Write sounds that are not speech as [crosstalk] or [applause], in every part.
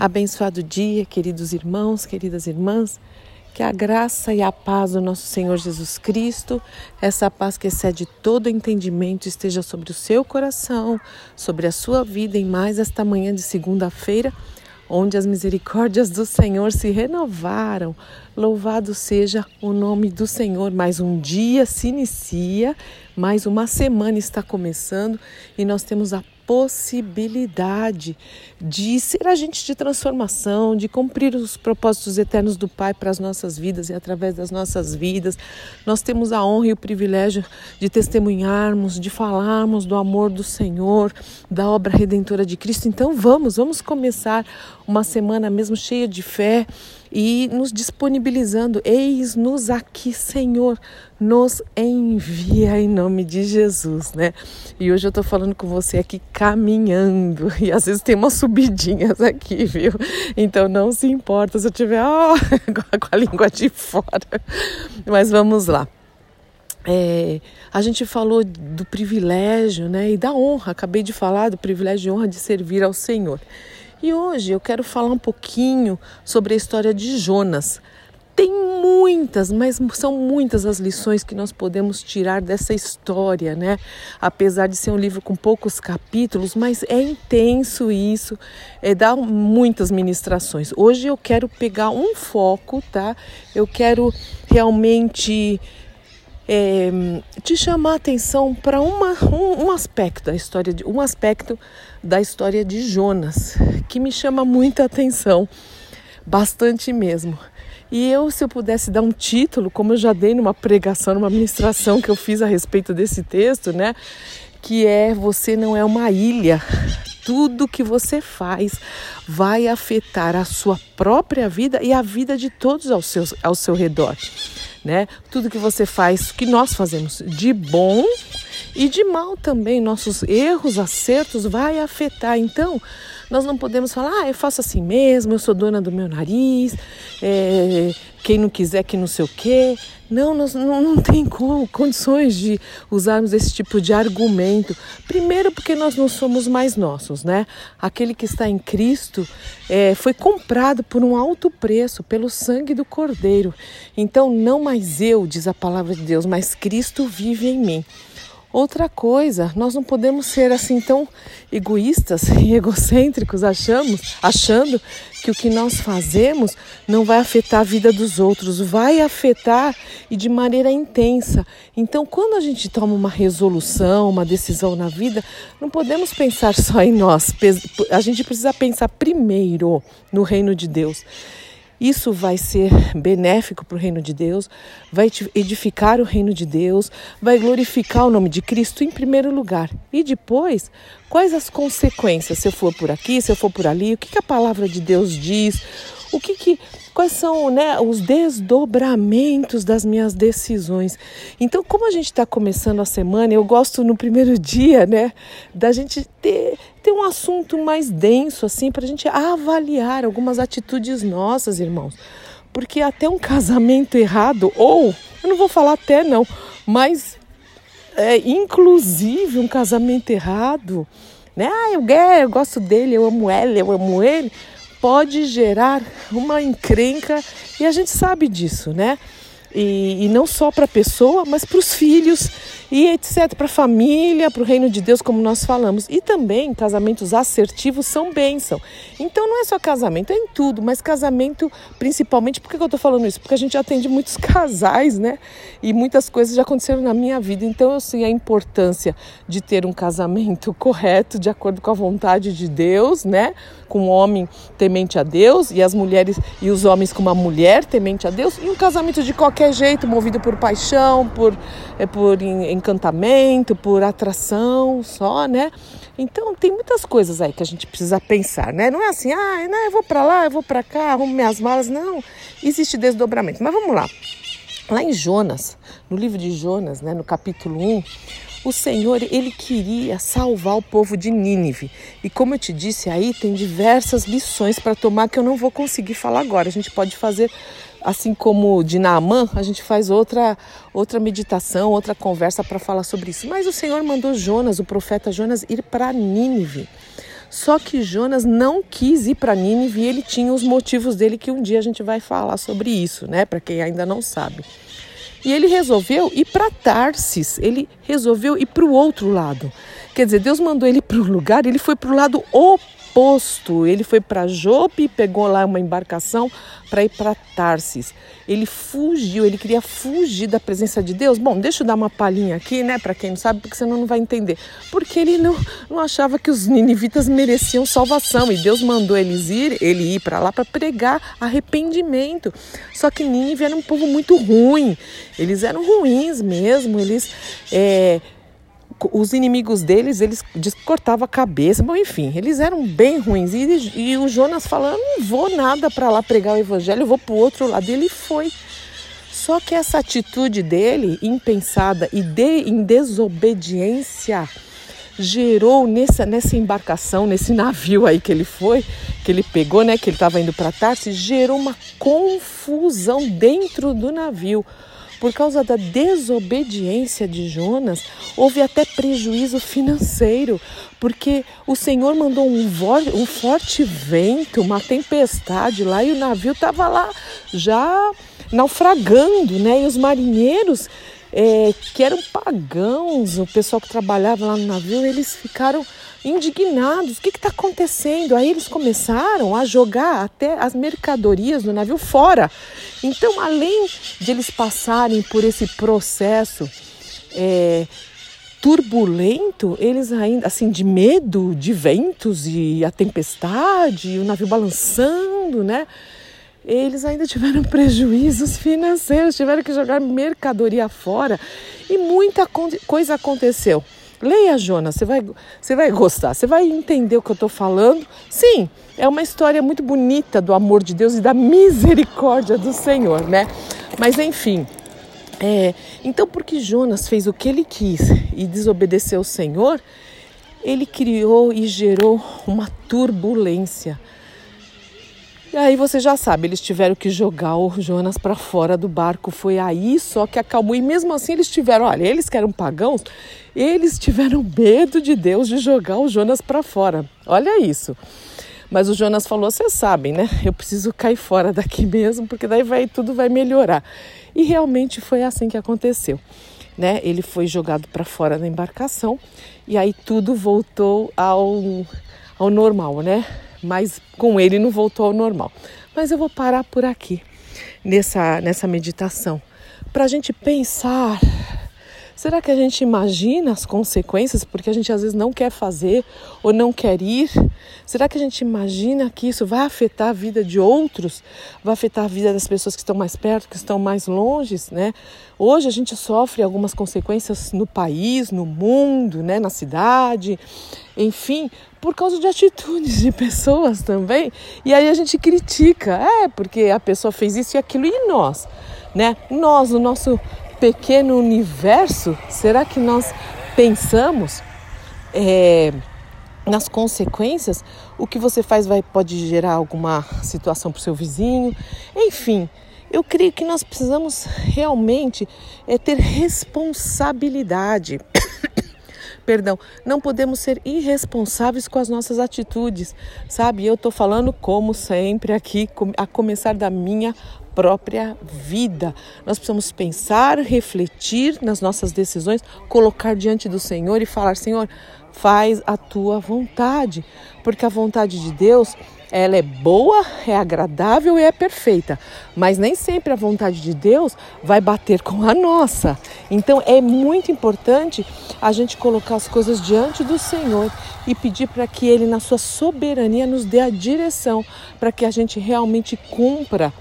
Abençoado dia, queridos irmãos, queridas irmãs. Que a graça e a paz do nosso Senhor Jesus Cristo, essa paz que excede todo entendimento, esteja sobre o seu coração, sobre a sua vida em mais esta manhã de segunda-feira, onde as misericórdias do Senhor se renovaram. Louvado seja o nome do Senhor. Mais um dia se inicia, mais uma semana está começando e nós temos a possibilidade de ser agente de transformação, de cumprir os propósitos eternos do Pai para as nossas vidas e através das nossas vidas. Nós temos a honra e o privilégio de testemunharmos, de falarmos do amor do Senhor, da obra redentora de Cristo. Então vamos, vamos começar uma semana mesmo cheia de fé e nos disponibilizando. Eis-nos aqui, Senhor, nos envia em nome de Jesus, né? E hoje eu tô falando com você aqui caminhando [laughs] e às vezes tem umas subidinhas aqui, viu? Então não se importa se eu tiver [laughs] oh, com a língua de fora. Mas vamos lá. É, a gente falou do privilégio né, e da honra, acabei de falar do privilégio e honra de servir ao Senhor. E hoje eu quero falar um pouquinho sobre a história de Jonas. Tem muitas, mas são muitas as lições que nós podemos tirar dessa história, né? Apesar de ser um livro com poucos capítulos, mas é intenso isso, é, dá muitas ministrações. Hoje eu quero pegar um foco, tá? Eu quero realmente é, te chamar a atenção para um, um aspecto da história de um aspecto da história de Jonas que me chama muita atenção, bastante mesmo. E eu, se eu pudesse dar um título, como eu já dei numa pregação, numa ministração que eu fiz a respeito desse texto, né? Que é Você não é uma ilha. Tudo que você faz vai afetar a sua própria vida e a vida de todos ao seu, ao seu redor né? Tudo que você faz, que nós fazemos de bom e de mal também, nossos erros, acertos vai afetar. Então, nós não podemos falar, ah, eu faço assim mesmo, eu sou dona do meu nariz, é, quem não quiser que não sei o quê. Não, nós não, não tem como, condições de usarmos esse tipo de argumento. Primeiro, porque nós não somos mais nossos, né? Aquele que está em Cristo é, foi comprado por um alto preço, pelo sangue do Cordeiro. Então, não mais eu, diz a palavra de Deus, mas Cristo vive em mim. Outra coisa, nós não podemos ser assim tão egoístas e [laughs] egocêntricos, achamos, achando que o que nós fazemos não vai afetar a vida dos outros, vai afetar e de maneira intensa. Então, quando a gente toma uma resolução, uma decisão na vida, não podemos pensar só em nós. A gente precisa pensar primeiro no reino de Deus. Isso vai ser benéfico para o reino de Deus, vai edificar o reino de Deus, vai glorificar o nome de Cristo em primeiro lugar. E depois, quais as consequências? Se eu for por aqui, se eu for por ali, o que, que a palavra de Deus diz? O que, que quais são né, os desdobramentos das minhas decisões. Então, como a gente está começando a semana, eu gosto no primeiro [laughs] dia, né, da gente ter, ter um assunto mais denso, assim, para a gente avaliar algumas atitudes nossas, irmãos. Porque até um casamento errado, ou, eu não vou falar até não, mas é, inclusive um casamento errado, né? Ah, eu, eu gosto dele, eu amo ela, eu amo ele pode gerar uma encrenca e a gente sabe disso, né? E, e não só para a pessoa, mas para os filhos e etc. Para a família, para o reino de Deus, como nós falamos. E também casamentos assertivos são bênção. Então não é só casamento, é em tudo, mas casamento principalmente. Por que eu estou falando isso? Porque a gente atende muitos [laughs] casais, né? E muitas coisas já aconteceram na minha vida. Então eu sei a importância de ter um casamento [laughs] correto, de acordo com a vontade de Deus, né? Com o um homem temente a Deus e as mulheres e os homens com uma mulher temente a Deus. E um casamento de qualquer jeito, movido por paixão, por, é, por encantamento, por atração só, né? Então tem muitas coisas aí que a gente precisa pensar, né? Não é assim, ah, não, eu vou para lá, eu vou para cá, arrumo minhas malas, não. Existe desdobramento. Mas vamos lá. Lá em Jonas, no livro de Jonas, né, no capítulo 1, o Senhor, ele queria salvar o povo de Nínive. E como eu te disse aí, tem diversas lições para tomar que eu não vou conseguir falar agora. A gente pode fazer assim como de Naamã, a gente faz outra outra meditação, outra conversa para falar sobre isso. Mas o Senhor mandou Jonas, o profeta Jonas, ir para Nínive. Só que Jonas não quis ir para Nínive e ele tinha os motivos dele que um dia a gente vai falar sobre isso, né? Para quem ainda não sabe. E ele resolveu ir para Tarsis, ele resolveu ir para o outro lado. Quer dizer, Deus mandou ele [laughs] para o lugar, ele foi para o lado oposto oposto. Ele foi para Jope e pegou lá uma embarcação para ir para Tarsis. Ele fugiu, ele queria fugir da presença de Deus. Bom, deixa eu dar uma palhinha aqui, né, para quem não sabe, porque senão não vai entender. Porque ele não, não achava que os ninivitas mereciam salvação e Deus mandou eles ir, ele ir para lá para pregar arrependimento. Só que Nínive era um povo muito ruim. Eles eram ruins mesmo. Eles é, os inimigos deles, eles cortavam a cabeça, bom, enfim, eles eram bem ruins. E, e o Jonas falando, não vou nada para lá pregar o evangelho, eu vou para o outro lado. E ele foi. Só que essa atitude dele, impensada e de, em desobediência, gerou nessa, nessa embarcação, nesse navio aí que ele foi, que ele pegou, né, que ele estava indo para Tarsis, gerou uma confusão dentro do navio. Por causa da desobediência de Jonas, houve até prejuízo financeiro, porque o Senhor mandou um, um forte vento, uma tempestade lá e o navio estava lá já naufragando, né? E os marinheiros é, que eram pagãos, o pessoal que trabalhava lá no navio, eles ficaram indignados. O que está acontecendo? Aí eles começaram a jogar até as mercadorias do navio fora. Então, além de eles passarem por esse processo é, turbulento, eles ainda, assim, de medo de ventos e a tempestade, o navio balançando, né? Eles ainda tiveram [laughs] prejuízos financeiros, tiveram que jogar mercadoria fora e muita coisa aconteceu. Leia, Jonas, você vai, você vai gostar, você vai entender o que eu estou falando. Sim, é uma história muito bonita do amor de Deus e da misericórdia do Senhor, né? Mas enfim, é, então porque Jonas fez o que ele quis e desobedeceu o Senhor, ele criou e gerou uma turbulência e aí você já sabe, eles tiveram que jogar o Jonas para fora do barco. Foi aí só que acalmou. E mesmo assim eles tiveram, olha, eles que eram pagãos, eles tiveram medo de Deus de jogar o Jonas para fora. Olha isso. Mas o Jonas falou: vocês sabem, né? Eu preciso cair fora daqui mesmo, porque daí vai, tudo vai melhorar. E realmente foi assim que aconteceu. Né? Ele foi jogado para fora da embarcação e aí tudo voltou ao, ao normal, né? Mas com ele não voltou ao normal. Mas eu vou parar por aqui, nessa, nessa meditação, para a gente pensar. Será que a gente imagina as consequências porque a gente às vezes não quer fazer ou não quer ir? Será que a gente imagina que isso vai afetar a vida de outros? Vai afetar a vida das pessoas que estão mais perto, que estão mais longe, né? Hoje a gente sofre algumas consequências no país, no mundo, né, na cidade, enfim, por causa de atitudes de pessoas também. E aí a gente critica, é, porque a pessoa fez isso e aquilo e nós, né? Nós, o nosso pequeno universo, será que nós pensamos é, nas consequências? O que você faz vai pode gerar alguma situação para o seu vizinho, enfim. Eu creio que nós precisamos realmente é, ter responsabilidade. [coughs] Perdão, não podemos ser irresponsáveis com as nossas atitudes, sabe? Eu estou falando, como sempre, aqui, a começar da minha própria vida. Nós precisamos pensar, refletir nas nossas decisões, colocar diante do Senhor e falar: Senhor, faz a tua vontade, porque a vontade de Deus ela é boa, é agradável e é perfeita, mas nem sempre a vontade de Deus vai bater com a nossa. Então é muito importante a gente colocar as coisas diante do Senhor e pedir para que Ele, na sua soberania, nos dê a direção para que a gente realmente cumpra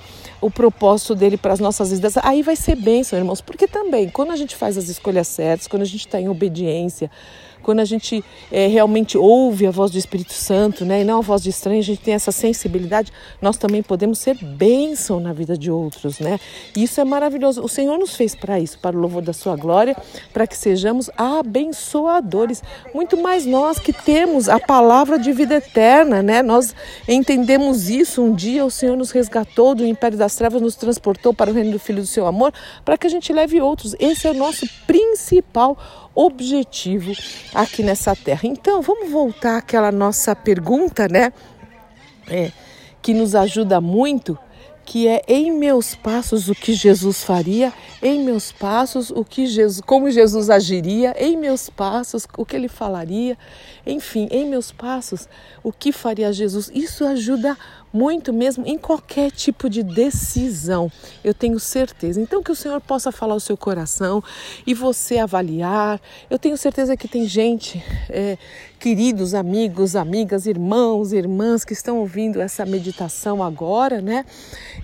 o propósito dele para as nossas vidas. Aí vai ser bênção, irmãos, porque também quando a gente faz as escolhas certas, quando a gente está em obediência, quando a gente é, realmente ouve a voz do Espírito Santo, né, e não a voz de estranho, a gente tem essa sensibilidade, nós também podemos ser bênção na vida de outros, né? E isso é maravilhoso. O Senhor nos fez para isso, para o louvor da sua glória, para que sejamos abençoadores. Muito mais nós que temos a palavra de vida eterna, né? Nós entendemos isso. Um dia o Senhor nos resgatou do império das trevas, nos transportou para o reino do Filho do seu amor, para que a gente leve outros. Esse é o nosso principal objetivo aqui nessa terra. Então, vamos voltar àquela nossa pergunta, né? É, que nos ajuda muito que é em meus passos o que Jesus faria, em meus passos o que Jesus, como Jesus agiria, em meus passos o que ele falaria, enfim, em meus passos o que faria Jesus. Isso ajuda muito mesmo em qualquer tipo de decisão, eu tenho certeza. Então, que o Senhor possa falar o seu coração e você avaliar. Eu tenho certeza que tem gente, é, queridos amigos, amigas, irmãos, irmãs que estão ouvindo essa meditação agora, né?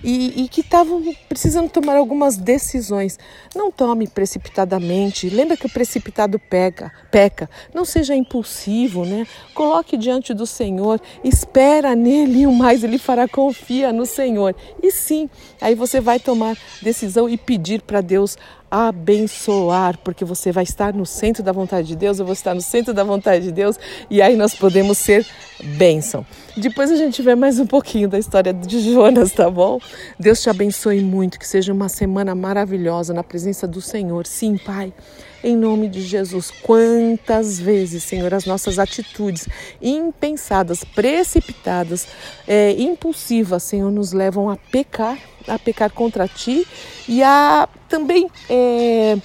E, e que estavam precisando tomar algumas decisões. Não tome precipitadamente. Lembra que o precipitado peca, peca. Não seja impulsivo, né? Coloque diante do Senhor, espera nele o mais ele fará, confia no Senhor. E sim, aí você vai tomar decisão e pedir para Deus abençoar, porque você vai estar no centro da vontade de Deus, eu vou estar no centro da vontade de Deus, e aí nós podemos ser bênção. Depois a gente vê mais um pouquinho da história de Jonas, tá bom? Deus te abençoe muito, que seja uma semana maravilhosa na presença do Senhor. Sim, Pai, em nome de Jesus. Quantas vezes, Senhor, as nossas atitudes impensadas, precipitadas, é, impulsivas, Senhor, nos levam a pecar a pecar contra ti e a também é,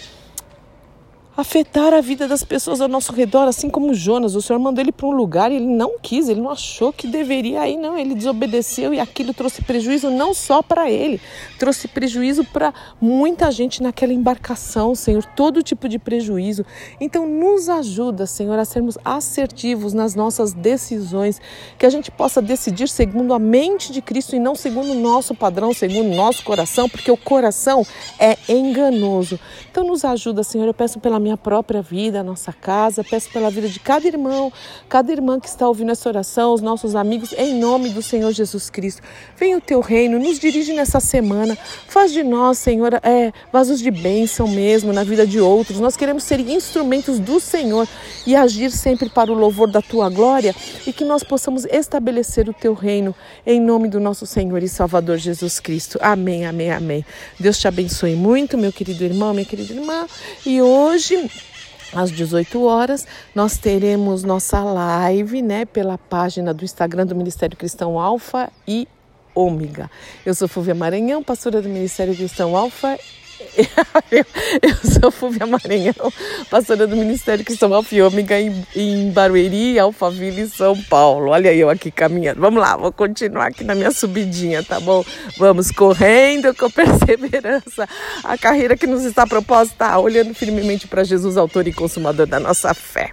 afetar a vida das pessoas ao nosso redor, assim como Jonas. O Senhor mandou ele para um lugar e ele não quis, ele não achou que deveria ir, não. Ele desobedeceu e aquilo trouxe prejuízo não só para ele, trouxe prejuízo para muita gente naquela embarcação, Senhor, todo tipo de prejuízo. Então, nos ajuda, Senhor, a sermos assertivos nas nossas decisões, que a gente possa decidir segundo a mente de Cristo e não segundo o nosso padrão, segundo o nosso coração, porque o coração é enganoso. Então, nos ajuda, Senhor. Eu peço pela minha própria vida, a nossa casa, peço pela vida de cada irmão, cada irmã que está ouvindo essa oração, os nossos amigos, em nome do Senhor Jesus Cristo. Venha o teu reino, nos dirige nessa semana, faz de nós, Senhor, é, vasos de bênção mesmo na vida de outros. Nós queremos ser instrumentos do Senhor e agir sempre para o louvor da tua glória e que nós possamos estabelecer o teu reino em nome do nosso Senhor e Salvador Jesus Cristo. Amém, amém, amém. Deus te abençoe muito, meu querido irmão, minha querida irmã. E hoje hoje, às 18 horas, nós teremos nossa live, né, pela página do Instagram do Ministério Cristão Alfa e Ômega. Eu sou Fúvia Maranhão, pastora do Ministério Cristão Alfa eu, [laughs] eu sou Fúvia Maranhão, pastora do Ministério Cristão Alfiômiga em, em Barueri, Alphaville, São Paulo. Olha eu aqui caminhando. Vamos lá, vou continuar aqui na minha subidinha, tá bom? Vamos correndo com perseverança. A carreira que nos está proposta, olhando firmemente para Jesus, autor e consumador da nossa fé.